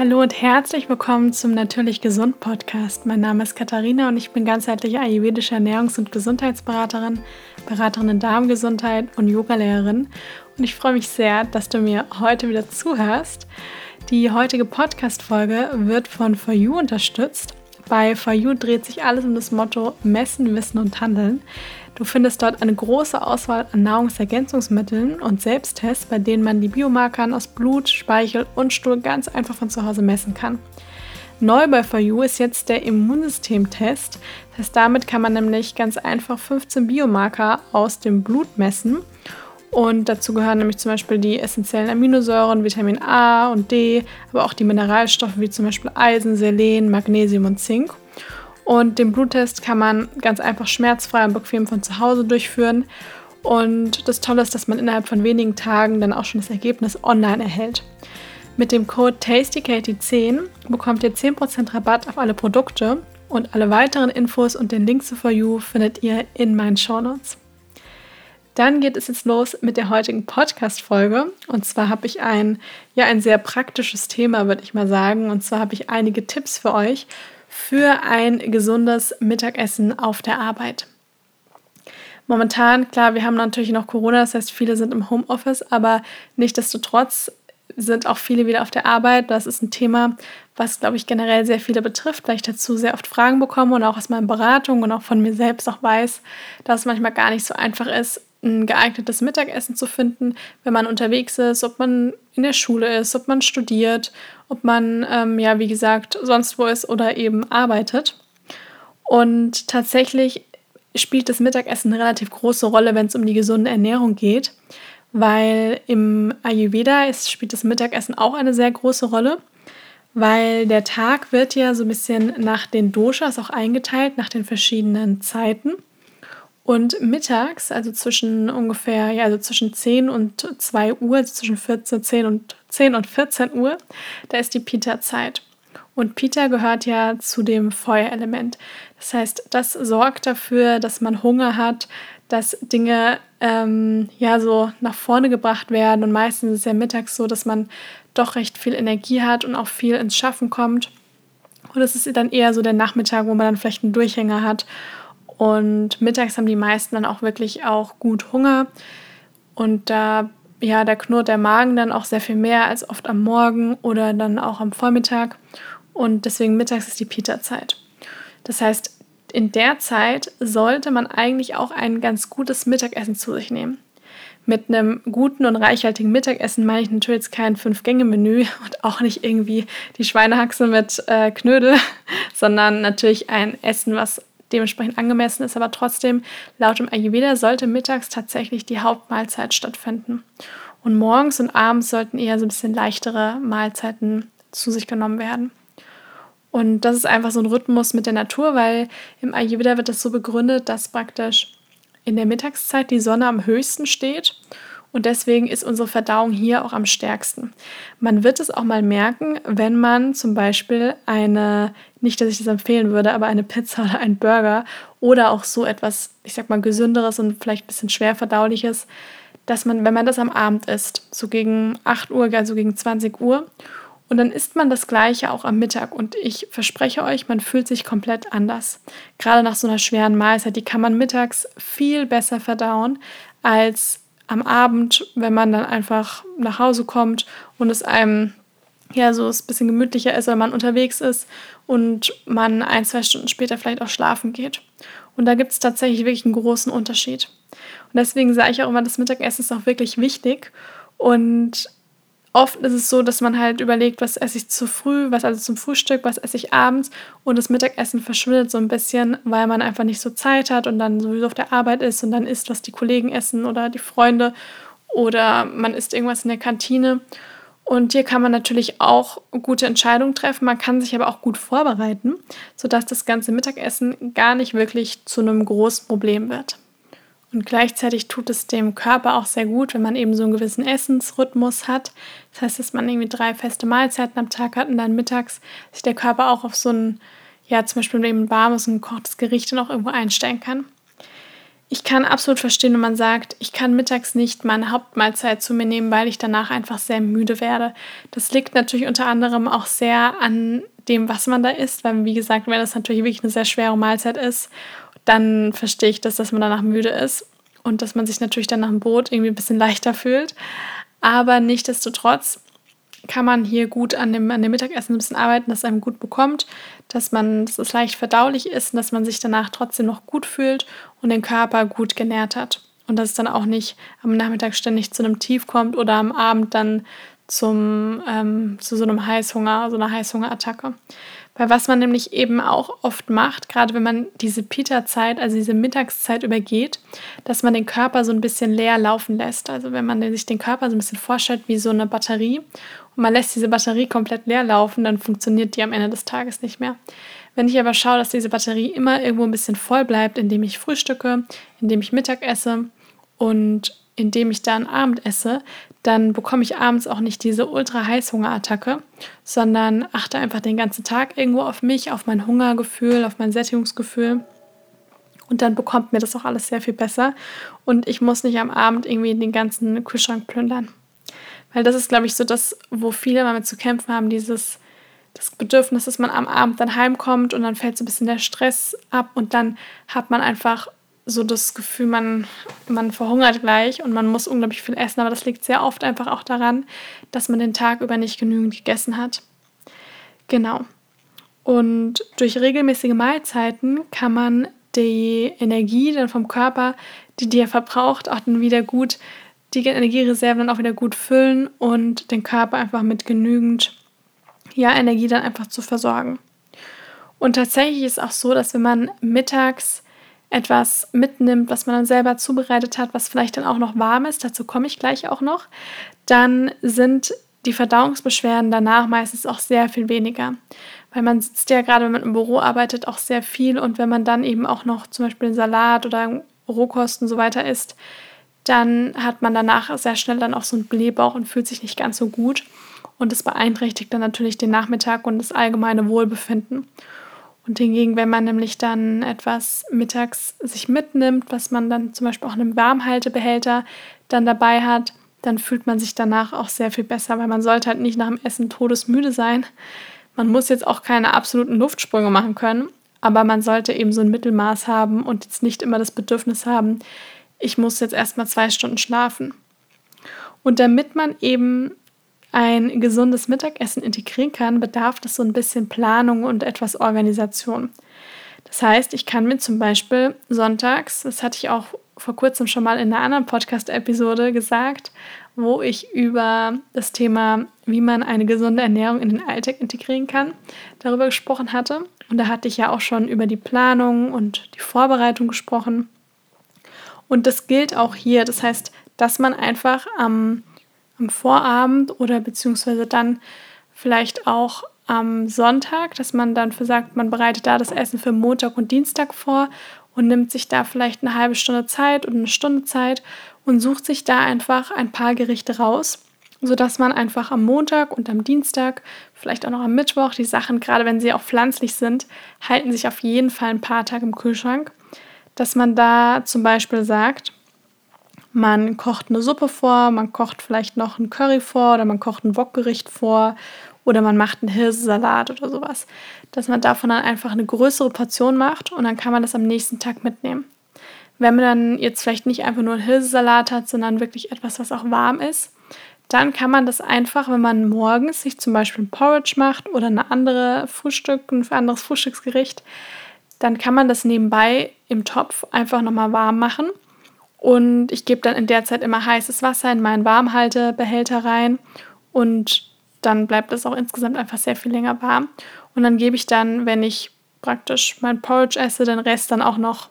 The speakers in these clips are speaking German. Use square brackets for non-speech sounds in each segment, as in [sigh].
Hallo und herzlich willkommen zum Natürlich Gesund Podcast. Mein Name ist Katharina und ich bin ganzheitliche ayurvedische Ernährungs- und Gesundheitsberaterin, Beraterin in Darmgesundheit und Yogalehrerin. Und ich freue mich sehr, dass du mir heute wieder zuhörst. Die heutige Podcast-Folge wird von For You unterstützt. Bei For You dreht sich alles um das Motto Messen, Wissen und Handeln. Du findest dort eine große Auswahl an Nahrungsergänzungsmitteln und Selbsttests, bei denen man die Biomarker aus Blut, Speichel und Stuhl ganz einfach von zu Hause messen kann. Neu bei For You ist jetzt der Immunsystemtest. Das heißt, damit kann man nämlich ganz einfach 15 Biomarker aus dem Blut messen. Und dazu gehören nämlich zum Beispiel die essentiellen Aminosäuren, Vitamin A und D, aber auch die Mineralstoffe wie zum Beispiel Eisen, Selen, Magnesium und Zink. Und den Bluttest kann man ganz einfach schmerzfrei und bequem von zu Hause durchführen. Und das Tolle ist, dass man innerhalb von wenigen Tagen dann auch schon das Ergebnis online erhält. Mit dem Code TastyKatie10 bekommt ihr 10% Rabatt auf alle Produkte und alle weiteren Infos und den Link zu For You findet ihr in meinen Shownotes. Dann geht es jetzt los mit der heutigen Podcast-Folge. Und zwar habe ich ein, ja, ein sehr praktisches Thema, würde ich mal sagen. Und zwar habe ich einige Tipps für euch, für ein gesundes Mittagessen auf der Arbeit. Momentan, klar, wir haben natürlich noch Corona, das heißt, viele sind im Homeoffice, aber nichtsdestotrotz sind auch viele wieder auf der Arbeit. Das ist ein Thema, was, glaube ich, generell sehr viele betrifft, weil ich dazu sehr oft Fragen bekomme und auch aus meinen Beratungen und auch von mir selbst auch weiß, dass es manchmal gar nicht so einfach ist, ein geeignetes Mittagessen zu finden, wenn man unterwegs ist, ob man in der Schule ist, ob man studiert, ob man, ähm, ja, wie gesagt, sonst wo ist oder eben arbeitet. Und tatsächlich spielt das Mittagessen eine relativ große Rolle, wenn es um die gesunde Ernährung geht, weil im Ayurveda ist, spielt das Mittagessen auch eine sehr große Rolle, weil der Tag wird ja so ein bisschen nach den Doshas auch eingeteilt, nach den verschiedenen Zeiten. Und mittags, also zwischen ungefähr, ja, also zwischen 10 und 2 Uhr, also zwischen 14, 10 und 10 und 14 Uhr, da ist die Pita-Zeit. Und Pita gehört ja zu dem Feuerelement. Das heißt, das sorgt dafür, dass man Hunger hat, dass Dinge ähm, ja so nach vorne gebracht werden. Und meistens ist es ja mittags so, dass man doch recht viel Energie hat und auch viel ins Schaffen kommt. Und es ist dann eher so der Nachmittag, wo man dann vielleicht einen Durchhänger hat und mittags haben die meisten dann auch wirklich auch gut Hunger. Und da, ja, da knurrt der Magen dann auch sehr viel mehr als oft am Morgen oder dann auch am Vormittag. Und deswegen mittags ist die Pita-Zeit. Das heißt, in der Zeit sollte man eigentlich auch ein ganz gutes Mittagessen zu sich nehmen. Mit einem guten und reichhaltigen Mittagessen meine ich natürlich jetzt kein Fünf-Gänge-Menü und auch nicht irgendwie die Schweinehaxe mit äh, Knödel, [laughs] sondern natürlich ein Essen, was dementsprechend angemessen ist, aber trotzdem laut dem Ayurveda sollte mittags tatsächlich die Hauptmahlzeit stattfinden. Und morgens und abends sollten eher so ein bisschen leichtere Mahlzeiten zu sich genommen werden. Und das ist einfach so ein Rhythmus mit der Natur, weil im Ayurveda wird das so begründet, dass praktisch in der Mittagszeit die Sonne am höchsten steht und deswegen ist unsere Verdauung hier auch am stärksten. Man wird es auch mal merken, wenn man zum Beispiel eine, nicht, dass ich das empfehlen würde, aber eine Pizza oder einen Burger oder auch so etwas, ich sag mal, gesünderes und vielleicht ein bisschen schwer verdauliches, dass man, wenn man das am Abend isst, so gegen 8 Uhr, also gegen 20 Uhr, und dann isst man das Gleiche auch am Mittag. Und ich verspreche euch, man fühlt sich komplett anders. Gerade nach so einer schweren Mahlzeit, die kann man mittags viel besser verdauen als am Abend, wenn man dann einfach nach Hause kommt und es einem ja so ein bisschen gemütlicher ist, wenn man unterwegs ist und man ein, zwei Stunden später vielleicht auch schlafen geht. Und da gibt es tatsächlich wirklich einen großen Unterschied. Und deswegen sage ich auch immer, das Mittagessen ist auch wirklich wichtig. Und oft ist es so, dass man halt überlegt, was esse ich zu früh, was also zum Frühstück, was esse ich abends und das Mittagessen verschwindet so ein bisschen, weil man einfach nicht so Zeit hat und dann sowieso auf der Arbeit ist und dann isst, was die Kollegen essen oder die Freunde oder man isst irgendwas in der Kantine. Und hier kann man natürlich auch gute Entscheidungen treffen, man kann sich aber auch gut vorbereiten, sodass das ganze Mittagessen gar nicht wirklich zu einem großen Problem wird. Und gleichzeitig tut es dem Körper auch sehr gut, wenn man eben so einen gewissen Essensrhythmus hat. Das heißt, dass man irgendwie drei feste Mahlzeiten am Tag hat und dann mittags sich der Körper auch auf so ein, ja, zum Beispiel eben ein warmes und gekochtes Gericht dann auch irgendwo einstellen kann. ich kann absolut verstehen, wenn man sagt, ich kann mittags nicht meine Hauptmahlzeit zu mir nehmen, weil ich danach einfach sehr müde werde. Das liegt natürlich unter anderem auch sehr an dem, was man da isst, weil wie gesagt, wenn das natürlich wirklich eine sehr schwere Mahlzeit ist, dann verstehe ich das, dass man danach müde ist und dass man sich natürlich dann nach dem Brot irgendwie ein bisschen leichter fühlt. Aber nichtsdestotrotz kann man hier gut an dem, an dem Mittagessen ein bisschen arbeiten, dass es einem gut bekommt, dass man, dass es leicht verdaulich ist und dass man sich danach trotzdem noch gut fühlt und den Körper gut genährt hat. Und dass es dann auch nicht am Nachmittag ständig zu einem Tief kommt oder am Abend dann zum, ähm, zu so einem Heißhunger, so einer Heißhungerattacke. Weil was man nämlich eben auch oft macht, gerade wenn man diese Pita-Zeit, also diese Mittagszeit übergeht, dass man den Körper so ein bisschen leer laufen lässt. Also wenn man sich den Körper so ein bisschen vorstellt wie so eine Batterie und man lässt diese Batterie komplett leer laufen, dann funktioniert die am Ende des Tages nicht mehr. Wenn ich aber schaue, dass diese Batterie immer irgendwo ein bisschen voll bleibt, indem ich frühstücke, indem ich Mittag esse und indem ich dann Abend esse, dann bekomme ich abends auch nicht diese ultra Heißhungerattacke, sondern achte einfach den ganzen Tag irgendwo auf mich, auf mein Hungergefühl, auf mein Sättigungsgefühl. Und dann bekommt mir das auch alles sehr viel besser. Und ich muss nicht am Abend irgendwie den ganzen Kühlschrank plündern. Weil das ist, glaube ich, so das, wo viele damit zu kämpfen haben, dieses das Bedürfnis, dass man am Abend dann heimkommt und dann fällt so ein bisschen der Stress ab und dann hat man einfach so das Gefühl, man, man verhungert gleich und man muss unglaublich viel essen, aber das liegt sehr oft einfach auch daran, dass man den Tag über nicht genügend gegessen hat. Genau. Und durch regelmäßige Mahlzeiten kann man die Energie dann vom Körper, die dir verbraucht, auch dann wieder gut, die Energiereserven dann auch wieder gut füllen und den Körper einfach mit genügend ja, Energie dann einfach zu versorgen. Und tatsächlich ist es auch so, dass wenn man mittags etwas mitnimmt, was man dann selber zubereitet hat, was vielleicht dann auch noch warm ist, dazu komme ich gleich auch noch, dann sind die Verdauungsbeschwerden danach meistens auch sehr viel weniger. Weil man sitzt ja gerade, wenn man im Büro arbeitet, auch sehr viel und wenn man dann eben auch noch zum Beispiel einen Salat oder Rohkost und so weiter isst, dann hat man danach sehr schnell dann auch so einen Blähbauch und fühlt sich nicht ganz so gut. Und das beeinträchtigt dann natürlich den Nachmittag und das allgemeine Wohlbefinden. Und hingegen, wenn man nämlich dann etwas mittags sich mitnimmt, was man dann zum Beispiel auch in einem Warmhaltebehälter dann dabei hat, dann fühlt man sich danach auch sehr viel besser, weil man sollte halt nicht nach dem Essen todesmüde sein. Man muss jetzt auch keine absoluten Luftsprünge machen können, aber man sollte eben so ein Mittelmaß haben und jetzt nicht immer das Bedürfnis haben, ich muss jetzt erstmal zwei Stunden schlafen. Und damit man eben ein gesundes Mittagessen integrieren kann, bedarf das so ein bisschen Planung und etwas Organisation. Das heißt, ich kann mir zum Beispiel sonntags, das hatte ich auch vor kurzem schon mal in einer anderen Podcast-Episode gesagt, wo ich über das Thema, wie man eine gesunde Ernährung in den Alltag integrieren kann, darüber gesprochen hatte. Und da hatte ich ja auch schon über die Planung und die Vorbereitung gesprochen. Und das gilt auch hier. Das heißt, dass man einfach am am Vorabend oder beziehungsweise dann vielleicht auch am Sonntag, dass man dann sagt, man bereitet da das Essen für Montag und Dienstag vor und nimmt sich da vielleicht eine halbe Stunde Zeit oder eine Stunde Zeit und sucht sich da einfach ein paar Gerichte raus, sodass man einfach am Montag und am Dienstag, vielleicht auch noch am Mittwoch, die Sachen, gerade wenn sie auch pflanzlich sind, halten sich auf jeden Fall ein paar Tage im Kühlschrank, dass man da zum Beispiel sagt, man kocht eine Suppe vor, man kocht vielleicht noch ein Curry vor oder man kocht ein Wokgericht vor oder man macht einen Hirsesalat oder sowas. Dass man davon dann einfach eine größere Portion macht und dann kann man das am nächsten Tag mitnehmen. Wenn man dann jetzt vielleicht nicht einfach nur einen Hirsesalat hat, sondern wirklich etwas, was auch warm ist, dann kann man das einfach, wenn man morgens sich zum Beispiel ein Porridge macht oder eine andere Frühstück, ein anderes Frühstücksgericht, dann kann man das nebenbei im Topf einfach nochmal warm machen und ich gebe dann in der Zeit immer heißes Wasser in meinen Warmhaltebehälter rein und dann bleibt es auch insgesamt einfach sehr viel länger warm. Und dann gebe ich dann, wenn ich praktisch mein Porridge esse, den Rest dann auch noch,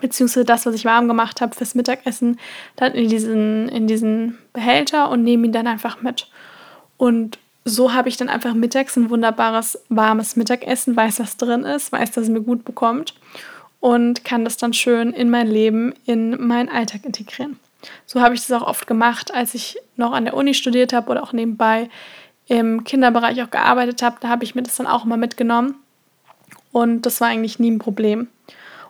beziehungsweise das, was ich warm gemacht habe fürs Mittagessen, dann in diesen, in diesen Behälter und nehme ihn dann einfach mit. Und so habe ich dann einfach mittags ein wunderbares, warmes Mittagessen, weiß, was drin ist, weiß, dass es mir gut bekommt und kann das dann schön in mein Leben, in meinen Alltag integrieren. So habe ich das auch oft gemacht, als ich noch an der Uni studiert habe oder auch nebenbei im Kinderbereich auch gearbeitet habe. Da habe ich mir das dann auch mal mitgenommen und das war eigentlich nie ein Problem.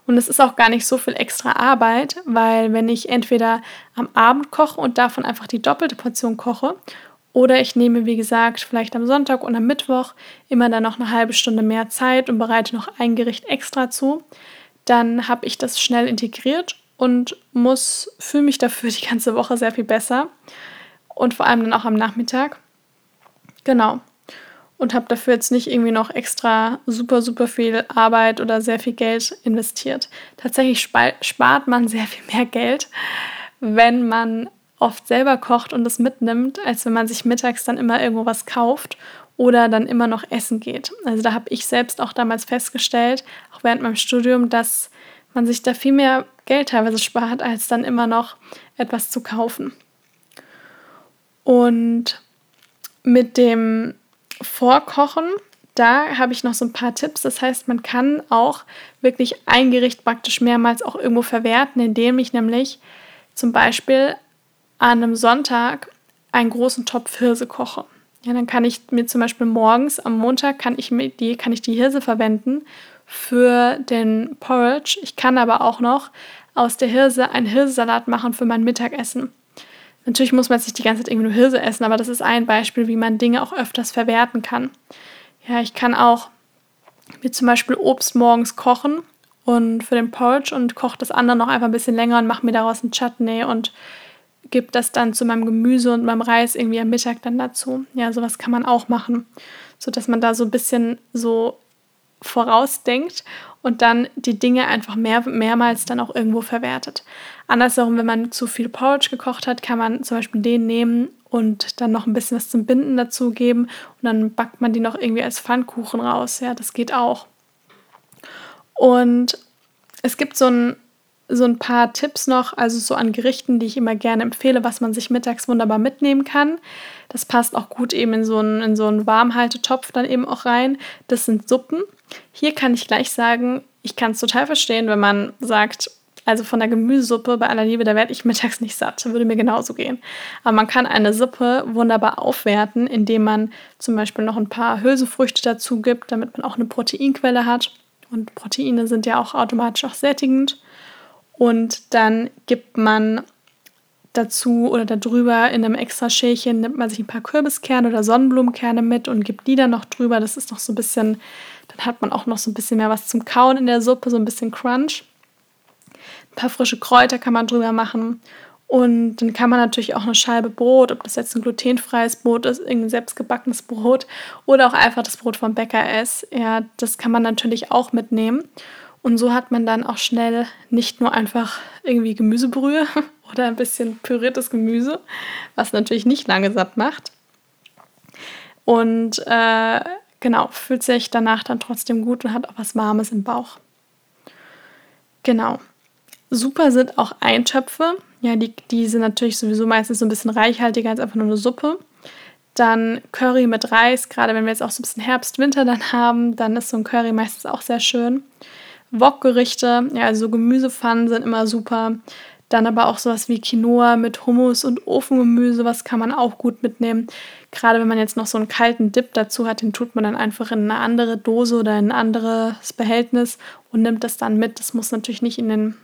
Und es ist auch gar nicht so viel extra Arbeit, weil wenn ich entweder am Abend koche und davon einfach die doppelte Portion koche, oder ich nehme, wie gesagt, vielleicht am Sonntag und am Mittwoch immer dann noch eine halbe Stunde mehr Zeit und bereite noch ein Gericht extra zu, dann habe ich das schnell integriert und muss, fühle mich dafür [laughs] die ganze Woche sehr viel besser und vor allem dann auch am Nachmittag. Genau und habe dafür jetzt nicht irgendwie noch extra super, super viel Arbeit oder sehr viel Geld investiert. Tatsächlich spart man sehr viel mehr Geld, wenn man oft selber kocht und es mitnimmt, als wenn man sich mittags dann immer irgendwo was kauft oder dann immer noch essen geht. Also da habe ich selbst auch damals festgestellt, auch während meinem Studium, dass man sich da viel mehr Geld teilweise spart, als dann immer noch etwas zu kaufen. Und mit dem Vorkochen, da habe ich noch so ein paar Tipps. Das heißt, man kann auch wirklich ein Gericht praktisch mehrmals auch irgendwo verwerten, indem ich nämlich zum Beispiel an einem Sonntag einen großen Topf Hirse koche. Ja, dann kann ich mir zum Beispiel morgens am Montag kann ich mir die, kann ich die Hirse verwenden für den Porridge. Ich kann aber auch noch aus der Hirse einen Hirsesalat machen für mein Mittagessen. Natürlich muss man nicht die ganze Zeit irgendwie nur Hirse essen, aber das ist ein Beispiel, wie man Dinge auch öfters verwerten kann. Ja, ich kann auch mir zum Beispiel Obst morgens kochen und für den Porridge und koche das andere noch einfach ein bisschen länger und mache mir daraus ein Chutney und gebe das dann zu meinem Gemüse und meinem Reis irgendwie am Mittag dann dazu. Ja, sowas kann man auch machen, sodass man da so ein bisschen so vorausdenkt und dann die Dinge einfach mehr, mehrmals dann auch irgendwo verwertet. Andersherum, wenn man zu viel Porridge gekocht hat, kann man zum Beispiel den nehmen und dann noch ein bisschen was zum Binden dazu geben und dann backt man die noch irgendwie als Pfannkuchen raus. Ja, das geht auch. Und es gibt so ein, so ein paar Tipps noch, also so an Gerichten, die ich immer gerne empfehle, was man sich mittags wunderbar mitnehmen kann. Das passt auch gut eben in so einen, in so einen Warmhaltetopf dann eben auch rein. Das sind Suppen. Hier kann ich gleich sagen, ich kann es total verstehen, wenn man sagt, also von der Gemüsesuppe bei aller Liebe, da werde ich [laughs] mittags nicht satt. Würde mir genauso gehen. Aber man kann eine Suppe wunderbar aufwerten, indem man zum Beispiel noch ein paar Hülsenfrüchte dazu gibt, damit man auch eine Proteinquelle hat. Und Proteine sind ja auch automatisch auch sättigend. Und dann gibt man dazu oder darüber in einem extra Schälchen nimmt man sich ein paar Kürbiskerne oder Sonnenblumenkerne mit und gibt die dann noch drüber. Das ist noch so ein bisschen, dann hat man auch noch so ein bisschen mehr was zum Kauen in der Suppe, so ein bisschen Crunch. Ein paar frische Kräuter kann man drüber machen. Und dann kann man natürlich auch eine Scheibe Brot, ob das jetzt ein glutenfreies Brot ist, irgendein selbstgebackenes Brot oder auch einfach das Brot vom Bäcker ist. Ja, das kann man natürlich auch mitnehmen. Und so hat man dann auch schnell nicht nur einfach irgendwie Gemüsebrühe [laughs] oder ein bisschen püriertes Gemüse, was natürlich nicht lange satt macht. Und äh, genau, fühlt sich danach dann trotzdem gut und hat auch was Warmes im Bauch. Genau. Super sind auch Eintöpfe. Ja, die, die sind natürlich sowieso meistens so ein bisschen reichhaltiger als einfach nur eine Suppe. Dann Curry mit Reis, gerade wenn wir jetzt auch so ein bisschen Herbst, Winter dann haben, dann ist so ein Curry meistens auch sehr schön. Wokgerichte, ja, also Gemüsepfannen sind immer super. Dann aber auch sowas wie Quinoa mit Hummus und Ofengemüse, was kann man auch gut mitnehmen. Gerade wenn man jetzt noch so einen kalten Dip dazu hat, den tut man dann einfach in eine andere Dose oder in ein anderes Behältnis und nimmt das dann mit. Das muss natürlich nicht in den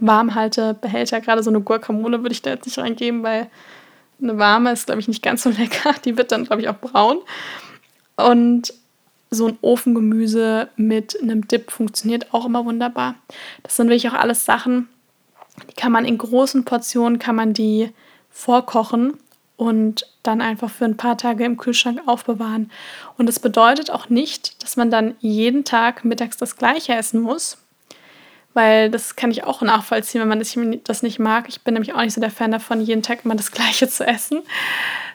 Warmhaltebehälter. Gerade so eine Guacamole würde ich da jetzt nicht reingeben, weil eine warme ist, glaube ich, nicht ganz so [laughs] lecker. Die wird dann, glaube ich, auch braun. Und so ein Ofengemüse mit einem Dip funktioniert auch immer wunderbar. Das sind wirklich auch alles Sachen, die kann man in großen Portionen, kann man die vorkochen und dann einfach für ein paar Tage im Kühlschrank aufbewahren. Und das bedeutet auch nicht, dass man dann jeden Tag mittags das gleiche essen muss, weil das kann ich auch nachvollziehen, wenn man das, nicht mag. Ich bin nämlich auch nicht so der Fan davon, jeden Tag immer das gleiche zu essen,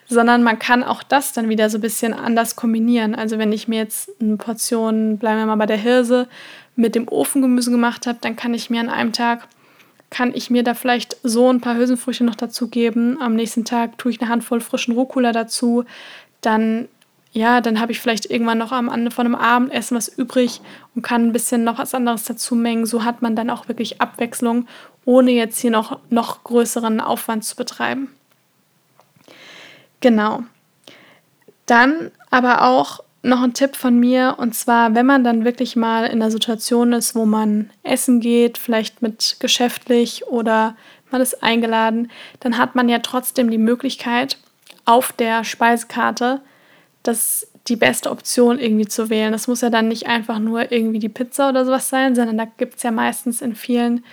sondern man kann auch das dann wieder so ein bisschen anders kombinieren. Also wenn ich mir jetzt eine Portion, bleiben wir mal bei der Hirse, mit dem Ofengemüse gemacht habe, dann kann ich mir an einem Tag kann ich mir da vielleicht so ein paar Hülsenfrüchte noch dazu geben. Am nächsten Tag tue ich eine Handvoll frischen Rucola dazu. Dann, ja, dann habe ich vielleicht irgendwann noch am Ende von einem Abendessen was übrig und kann ein bisschen noch was anderes dazu mengen. So hat man dann auch wirklich Abwechslung, ohne jetzt hier noch, noch größeren Aufwand zu betreiben. Genau. Dann aber auch noch ein Tipp von mir und zwar, wenn man dann wirklich mal in einer Situation ist, wo man essen geht, vielleicht mit geschäftlich oder man ist eingeladen, dann hat man ja trotzdem die Möglichkeit, auf der Speisekarte das die beste Option irgendwie zu wählen. Das muss ja dann nicht einfach nur irgendwie die Pizza oder sowas sein, sondern da gibt es ja meistens in vielen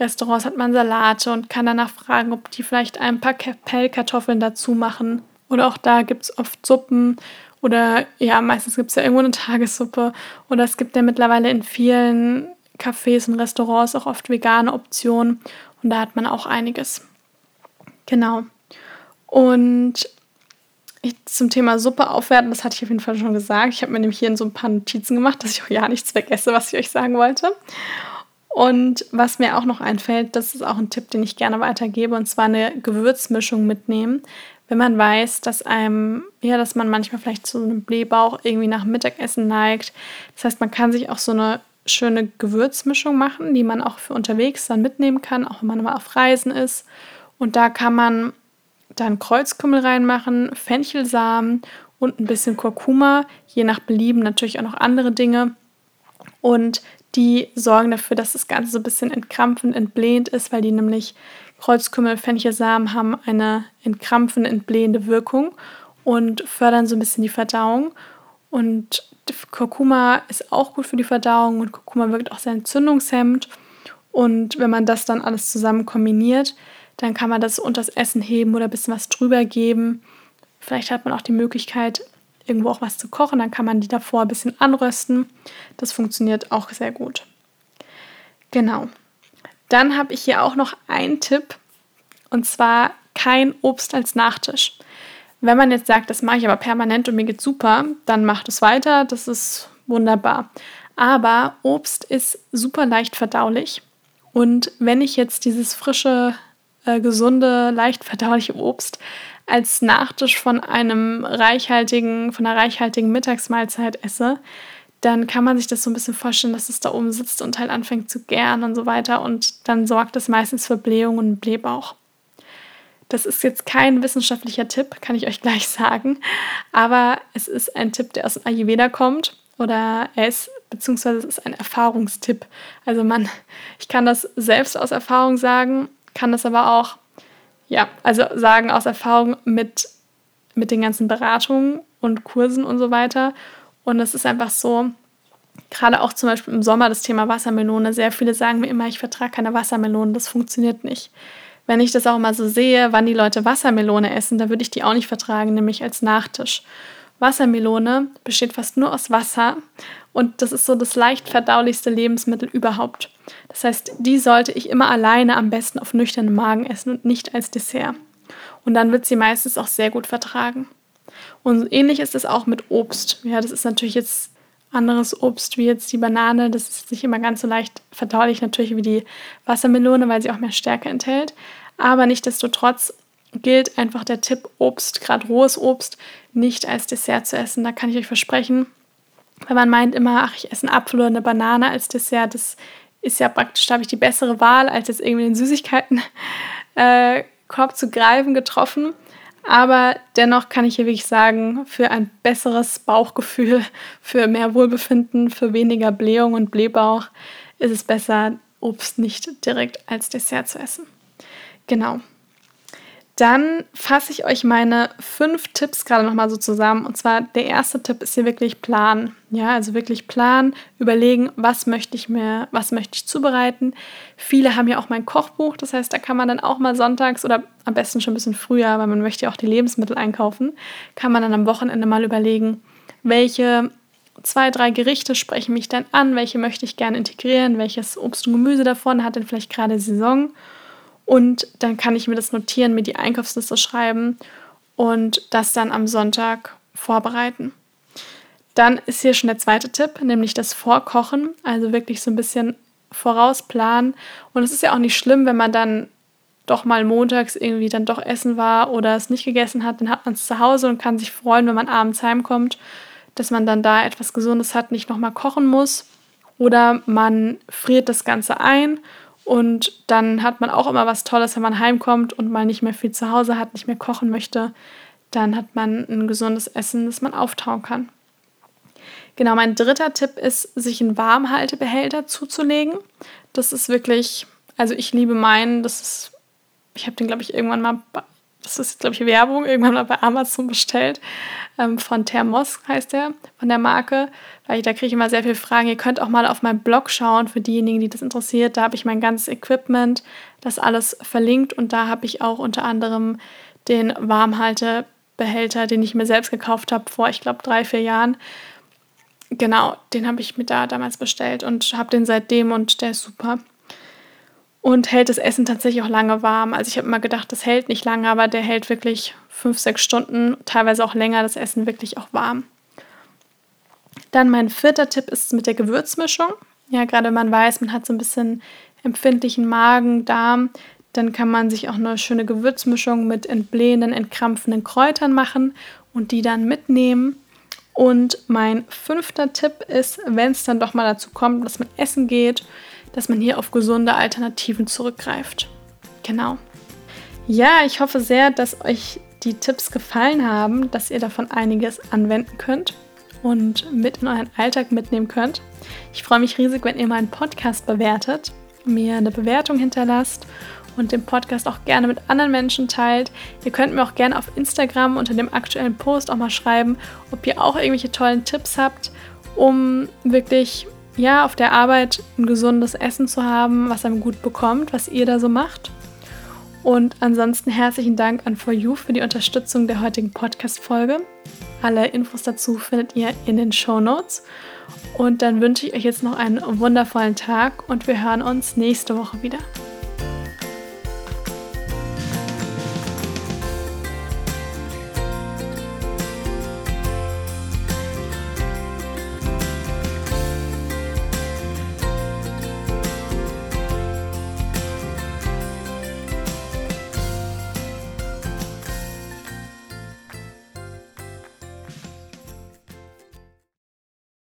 Restaurants hat man Salate und kann danach fragen, ob die vielleicht ein paar Pellkartoffeln dazu machen. Oder auch da gibt es oft Suppen oder ja, meistens gibt es ja irgendwo eine Tagessuppe. Oder es gibt ja mittlerweile in vielen Cafés und Restaurants auch oft vegane Optionen. Und da hat man auch einiges. Genau. Und ich, zum Thema Suppe aufwerten, das hatte ich auf jeden Fall schon gesagt. Ich habe mir nämlich hier in so ein paar Notizen gemacht, dass ich auch ja nichts vergesse, was ich euch sagen wollte. Und was mir auch noch einfällt, das ist auch ein Tipp, den ich gerne weitergebe, und zwar eine Gewürzmischung mitnehmen. Wenn man weiß, dass einem, ja, dass man manchmal vielleicht zu einem Blähbauch irgendwie nach Mittagessen neigt. Das heißt, man kann sich auch so eine schöne Gewürzmischung machen, die man auch für unterwegs dann mitnehmen kann, auch wenn man mal auf Reisen ist. Und da kann man dann Kreuzkümmel reinmachen, Fenchelsamen und ein bisschen Kurkuma, je nach Belieben natürlich auch noch andere Dinge. Und die sorgen dafür, dass das Ganze so ein bisschen entkrampfend, entblähend ist, weil die nämlich Kreuzkümmel, Fenchelsamen haben eine entkrampfende, entblähende Wirkung und fördern so ein bisschen die Verdauung. Und Kurkuma ist auch gut für die Verdauung und Kurkuma wirkt auch sehr entzündungshemmend. Und wenn man das dann alles zusammen kombiniert, dann kann man das unter das Essen heben oder ein bisschen was drüber geben. Vielleicht hat man auch die Möglichkeit, irgendwo auch was zu kochen. Dann kann man die davor ein bisschen anrösten. Das funktioniert auch sehr gut. Genau. Dann habe ich hier auch noch einen Tipp und zwar kein Obst als Nachtisch. Wenn man jetzt sagt, das mache ich aber permanent und mir geht super, dann macht es weiter. Das ist wunderbar. Aber Obst ist super leicht verdaulich. Und wenn ich jetzt dieses frische äh, gesunde, leicht verdauliche Obst als Nachtisch von einem reichhaltigen, von einer reichhaltigen Mittagsmahlzeit esse, dann kann man sich das so ein bisschen vorstellen, dass es da oben sitzt und halt anfängt zu gären und so weiter und dann sorgt das meistens für Blähung und Blähbauch. Das ist jetzt kein wissenschaftlicher Tipp, kann ich euch [laughs] gleich sagen, aber es ist ein Tipp, der aus dem Ayurveda kommt oder er ist, beziehungsweise es ist ein Erfahrungstipp. Also man, ich kann das selbst aus Erfahrung sagen kann das aber auch, ja, also sagen aus Erfahrung mit, mit den ganzen Beratungen und Kursen und so weiter. Und es ist einfach so, gerade auch zum Beispiel im Sommer das Thema Wassermelone. Sehr viele sagen mir immer, ich vertrage keine Wassermelone, das funktioniert nicht. Wenn ich das auch mal so sehe, wann die Leute Wassermelone essen, da würde ich die auch nicht vertragen, nämlich als Nachtisch. Wassermelone besteht fast nur aus Wasser und das ist so das leicht verdaulichste Lebensmittel überhaupt. Das heißt, die sollte ich immer alleine am besten auf nüchternem Magen essen und nicht als Dessert. Und dann wird sie meistens auch sehr gut vertragen. Und ähnlich ist es auch mit Obst. Ja, das ist natürlich jetzt anderes Obst wie jetzt die Banane. Das ist nicht immer ganz so leicht verdaulich natürlich wie die Wassermelone, weil sie auch mehr Stärke enthält. Aber nichtsdestotrotz gilt einfach der Tipp, Obst, gerade rohes Obst, nicht als Dessert zu essen. Da kann ich euch versprechen, wenn man meint immer, ach, ich esse einen Apfel oder eine Banane als Dessert, das ist ja praktisch, da habe ich die bessere Wahl, als jetzt irgendwie den Süßigkeitenkorb äh, zu greifen, getroffen. Aber dennoch kann ich hier wirklich sagen, für ein besseres Bauchgefühl, für mehr Wohlbefinden, für weniger Blähung und Blähbauch ist es besser, Obst nicht direkt als Dessert zu essen. Genau. Dann fasse ich euch meine fünf Tipps gerade nochmal so zusammen. Und zwar der erste Tipp ist hier wirklich planen. Ja, also wirklich planen, überlegen, was möchte ich mir, was möchte ich zubereiten. Viele haben ja auch mein Kochbuch, das heißt, da kann man dann auch mal sonntags oder am besten schon ein bisschen früher, weil man möchte ja auch die Lebensmittel einkaufen, kann man dann am Wochenende mal überlegen, welche zwei, drei Gerichte sprechen mich dann an, welche möchte ich gerne integrieren, welches Obst und Gemüse davon hat denn vielleicht gerade Saison und dann kann ich mir das notieren, mir die Einkaufsliste schreiben und das dann am Sonntag vorbereiten. Dann ist hier schon der zweite Tipp, nämlich das Vorkochen, also wirklich so ein bisschen vorausplanen. Und es ist ja auch nicht schlimm, wenn man dann doch mal montags irgendwie dann doch essen war oder es nicht gegessen hat, dann hat man es zu Hause und kann sich freuen, wenn man abends heimkommt, dass man dann da etwas Gesundes hat, nicht nochmal kochen muss. Oder man friert das Ganze ein und dann hat man auch immer was Tolles, wenn man heimkommt und mal nicht mehr viel zu Hause hat, nicht mehr kochen möchte. Dann hat man ein gesundes Essen, das man auftauen kann. Genau, mein dritter Tipp ist, sich einen Warmhaltebehälter zuzulegen. Das ist wirklich, also ich liebe meinen, das ist, ich habe den, glaube ich, irgendwann mal, das ist, glaube ich, Werbung, irgendwann mal bei Amazon bestellt. Ähm, von Thermos heißt der, von der Marke, weil ich, da kriege ich immer sehr viele Fragen. Ihr könnt auch mal auf meinem Blog schauen, für diejenigen, die das interessiert. Da habe ich mein ganzes Equipment, das alles verlinkt und da habe ich auch unter anderem den Warmhaltebehälter, den ich mir selbst gekauft habe vor, ich glaube, drei, vier Jahren. Genau, den habe ich mir da damals bestellt und habe den seitdem und der ist super. Und hält das Essen tatsächlich auch lange warm. Also ich habe immer gedacht, das hält nicht lange, aber der hält wirklich fünf, sechs Stunden, teilweise auch länger, das Essen wirklich auch warm. Dann mein vierter Tipp ist mit der Gewürzmischung. Ja, gerade wenn man weiß, man hat so ein bisschen empfindlichen Magen, Darm, dann kann man sich auch eine schöne Gewürzmischung mit entblähenden, entkrampfenden Kräutern machen und die dann mitnehmen. Und mein fünfter Tipp ist, wenn es dann doch mal dazu kommt, dass man essen geht, dass man hier auf gesunde Alternativen zurückgreift. Genau. Ja, ich hoffe sehr, dass euch die Tipps gefallen haben, dass ihr davon einiges anwenden könnt und mit in euren Alltag mitnehmen könnt. Ich freue mich riesig, wenn ihr meinen Podcast bewertet, mir eine Bewertung hinterlasst und den Podcast auch gerne mit anderen Menschen teilt. Ihr könnt mir auch gerne auf Instagram unter dem aktuellen Post auch mal schreiben, ob ihr auch irgendwelche tollen Tipps habt, um wirklich ja auf der Arbeit ein gesundes Essen zu haben, was einem gut bekommt, was ihr da so macht. Und ansonsten herzlichen Dank an For You für die Unterstützung der heutigen Podcast-Folge. Alle Infos dazu findet ihr in den Show Notes. Und dann wünsche ich euch jetzt noch einen wundervollen Tag und wir hören uns nächste Woche wieder.